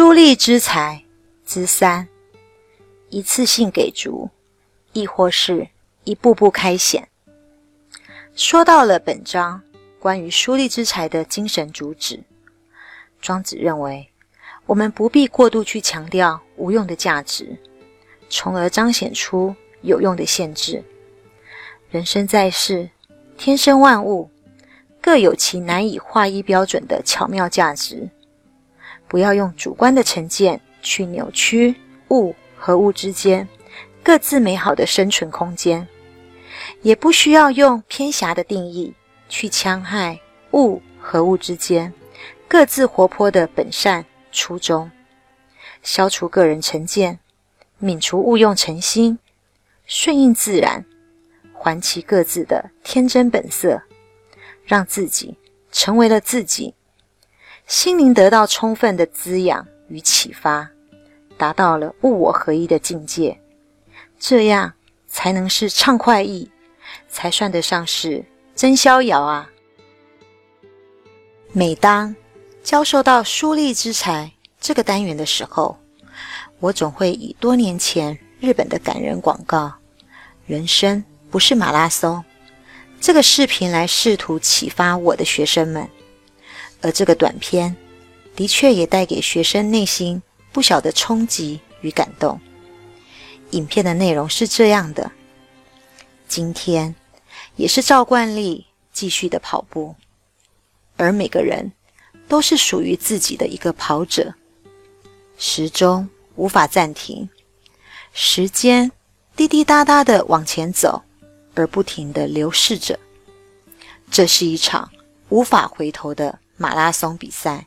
疏利之财之三，一次性给足，亦或是一步步开显。说到了本章关于疏利之财的精神主旨，庄子认为，我们不必过度去强调无用的价值，从而彰显出有用的限制。人生在世，天生万物各有其难以划一标准的巧妙价值。不要用主观的成见去扭曲物和物之间各自美好的生存空间，也不需要用偏狭的定义去戕害物和物之间各自活泼的本善初衷。消除个人成见，泯除误用成心，顺应自然，还其各自的天真本色，让自己成为了自己。心灵得到充分的滋养与启发，达到了物我合一的境界，这样才能是畅快意，才算得上是真逍遥啊！每当教授到书立之才这个单元的时候，我总会以多年前日本的感人广告“人生不是马拉松”这个视频来试图启发我的学生们。而这个短片的确也带给学生内心不小的冲击与感动。影片的内容是这样的：今天也是照惯例继续的跑步，而每个人都是属于自己的一个跑者，时钟无法暂停，时间滴滴答答的往前走，而不停的流逝着。这是一场无法回头的。马拉松比赛，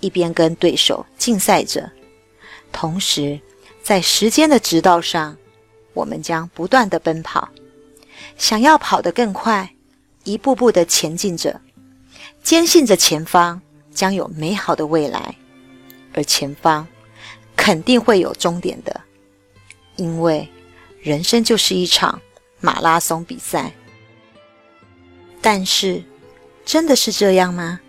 一边跟对手竞赛着，同时在时间的直道上，我们将不断的奔跑，想要跑得更快，一步步的前进着，坚信着前方将有美好的未来，而前方肯定会有终点的，因为人生就是一场马拉松比赛。但是。真的是这样吗？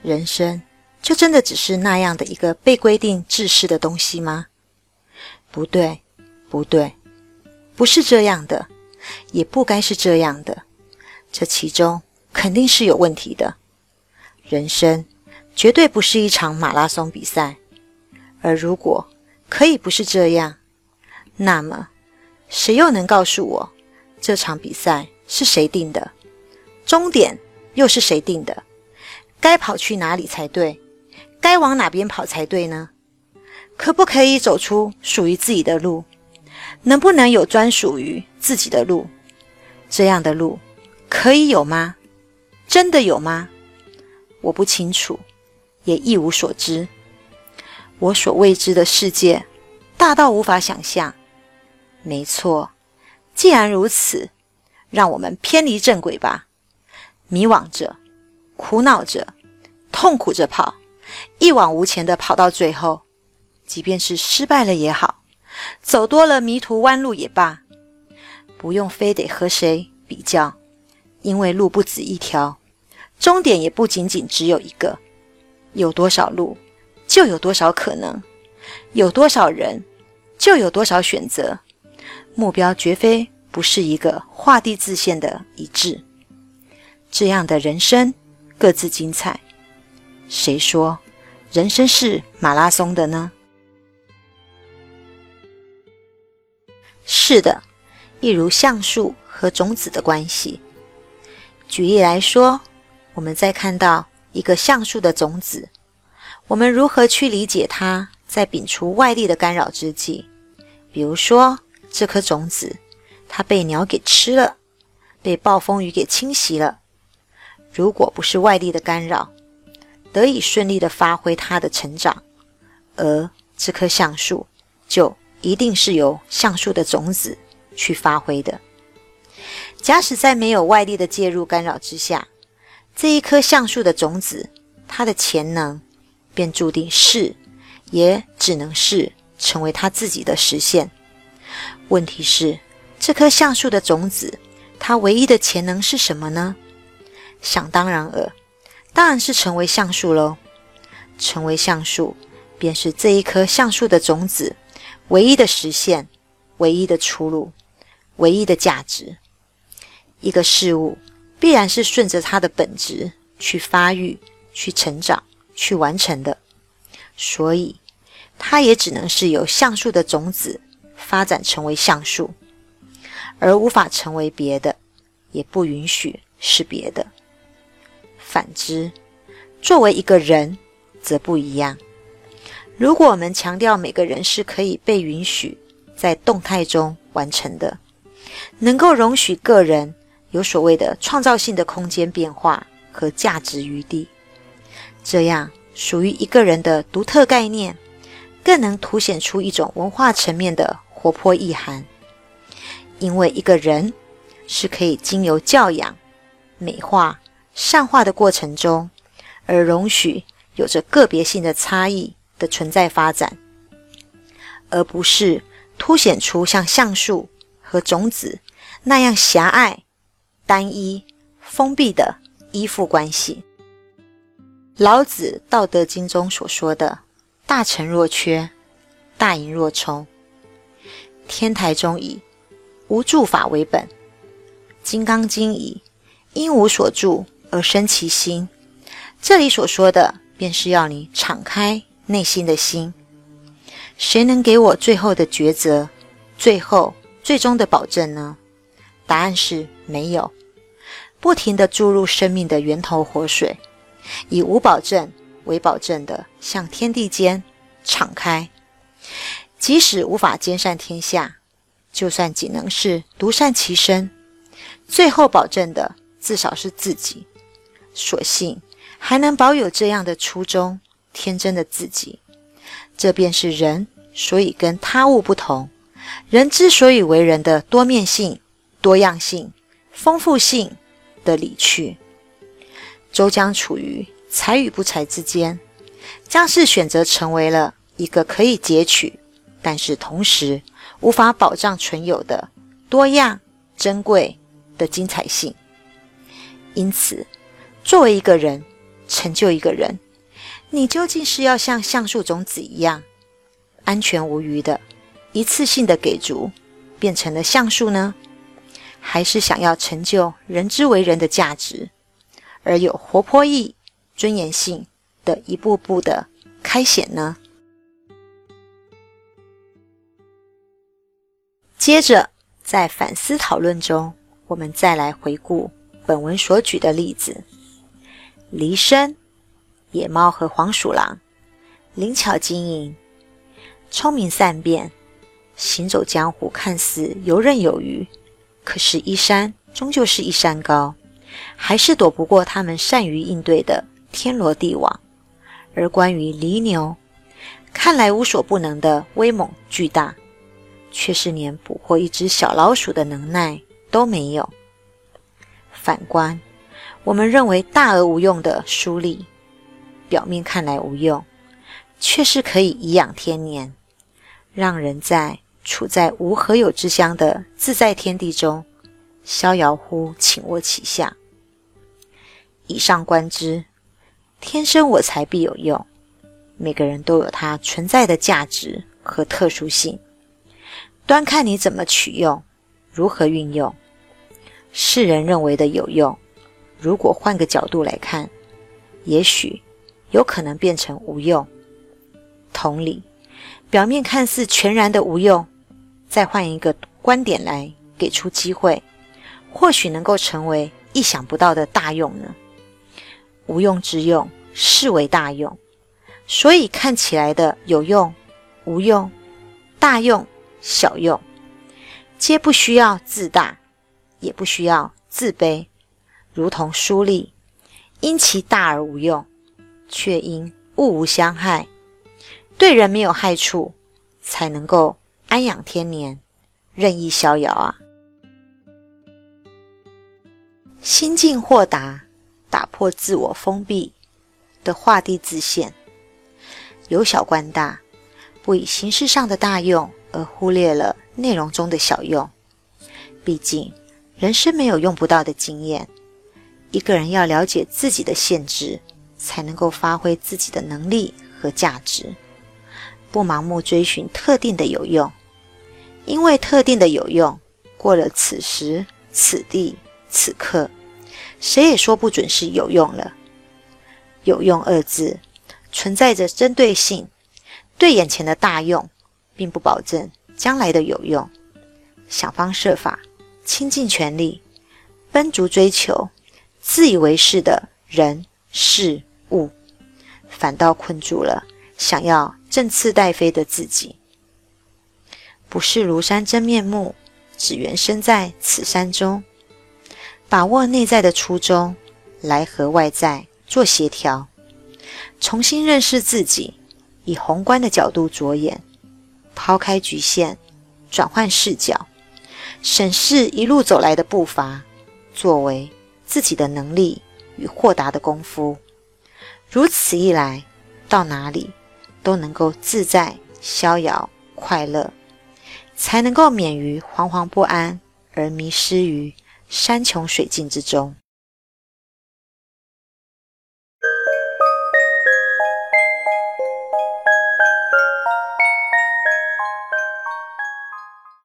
人生就真的只是那样的一个被规定制式的东西吗？不对，不对，不是这样的，也不该是这样的。这其中肯定是有问题的。人生绝对不是一场马拉松比赛。而如果可以不是这样，那么谁又能告诉我这场比赛是谁定的？终点？又是谁定的？该跑去哪里才对？该往哪边跑才对呢？可不可以走出属于自己的路？能不能有专属于自己的路？这样的路可以有吗？真的有吗？我不清楚，也一无所知。我所未知的世界大到无法想象。没错，既然如此，让我们偏离正轨吧。迷惘着，苦恼着，痛苦着跑，一往无前的跑到最后，即便是失败了也好，走多了迷途弯路也罢，不用非得和谁比较，因为路不止一条，终点也不仅仅只有一个。有多少路，就有多少可能；有多少人，就有多少选择。目标绝非不是一个画地自限的一致。这样的人生各自精彩，谁说人生是马拉松的呢？是的，一如橡树和种子的关系。举例来说，我们在看到一个橡树的种子，我们如何去理解它在摒除外力的干扰之际？比如说，这颗种子它被鸟给吃了，被暴风雨给侵袭了。如果不是外力的干扰，得以顺利的发挥它的成长，而这棵橡树就一定是由橡树的种子去发挥的。假使在没有外力的介入干扰之下，这一棵橡树的种子，它的潜能便注定是，也只能是成为它自己的实现。问题是，这棵橡树的种子，它唯一的潜能是什么呢？想当然尔，当然是成为橡树喽。成为橡树，便是这一棵橡树的种子唯一的实现、唯一的出路、唯一的价值。一个事物必然是顺着它的本质去发育、去成长、去完成的，所以它也只能是由橡树的种子发展成为橡树，而无法成为别的，也不允许是别的。反之，作为一个人，则不一样。如果我们强调每个人是可以被允许在动态中完成的，能够容许个人有所谓的创造性的空间变化和价值余地，这样属于一个人的独特概念，更能凸显出一种文化层面的活泼意涵。因为一个人是可以经由教养、美化。善化的过程中，而容许有着个别性的差异的存在发展，而不是凸显出像橡树和种子那样狭隘、单一、封闭的依附关系。老子《道德经》中所说的“大成若缺，大盈若冲”，天台中以“无住法”为本，《金刚经》以“因无所住”。而生其心，这里所说的，便是要你敞开内心的心。谁能给我最后的抉择，最后最终的保证呢？答案是没有。不停的注入生命的源头活水，以无保证为保证的向天地间敞开。即使无法兼善天下，就算仅能是独善其身，最后保证的至少是自己。所幸还能保有这样的初衷，天真的自己，这便是人所以跟他物不同，人之所以为人的多面性、多样性、丰富性的理趣。周将处于才与不才之间，将是选择成为了一个可以截取，但是同时无法保障存有的多样、珍贵的精彩性。因此。作为一个人，成就一个人，你究竟是要像橡树种子一样安全无虞的，一次性的给足，变成了橡树呢？还是想要成就人之为人的价值，而有活泼意、尊严性的一步步的开显呢？接着，在反思讨论中，我们再来回顾本文所举的例子。离生、野猫和黄鼠狼，灵巧经营，聪明善变，行走江湖，看似游刃有余，可是，一山终究是一山高，还是躲不过他们善于应对的天罗地网。而关于犁牛，看来无所不能的威猛巨大，却是连捕获一只小老鼠的能耐都没有。反观。我们认为大而无用的书吏，表面看来无用，却是可以颐养天年，让人在处在无何有之乡的自在天地中，逍遥乎寝卧其下。以上观之，天生我材必有用，每个人都有他存在的价值和特殊性，端看你怎么取用，如何运用。世人认为的有用。如果换个角度来看，也许有可能变成无用。同理，表面看似全然的无用，再换一个观点来给出机会，或许能够成为意想不到的大用呢。无用之用，视为大用。所以看起来的有用、无用、大用、小用，皆不需要自大，也不需要自卑。如同书立，因其大而无用，却因物无相害，对人没有害处，才能够安养天年，任意逍遥啊！心境豁达，打破自我封闭的画地自限，由小观大，不以形式上的大用而忽略了内容中的小用。毕竟，人生没有用不到的经验。一个人要了解自己的限制，才能够发挥自己的能力和价值。不盲目追寻特定的有用，因为特定的有用过了此时此地此刻，谁也说不准是有用了。有用二字存在着针对性，对眼前的大用，并不保证将来的有用。想方设法，倾尽全力，奔逐追求，自以为是的人事物，反倒困住了想要振翅待飞的自己。不是庐山真面目，只缘身在此山中。把握内在的初衷，来和外在做协调，重新认识自己，以宏观的角度着眼，抛开局限，转换视角。审视一路走来的步伐，作为自己的能力与豁达的功夫，如此一来，到哪里都能够自在、逍遥、快乐，才能够免于惶惶不安而迷失于山穷水尽之中。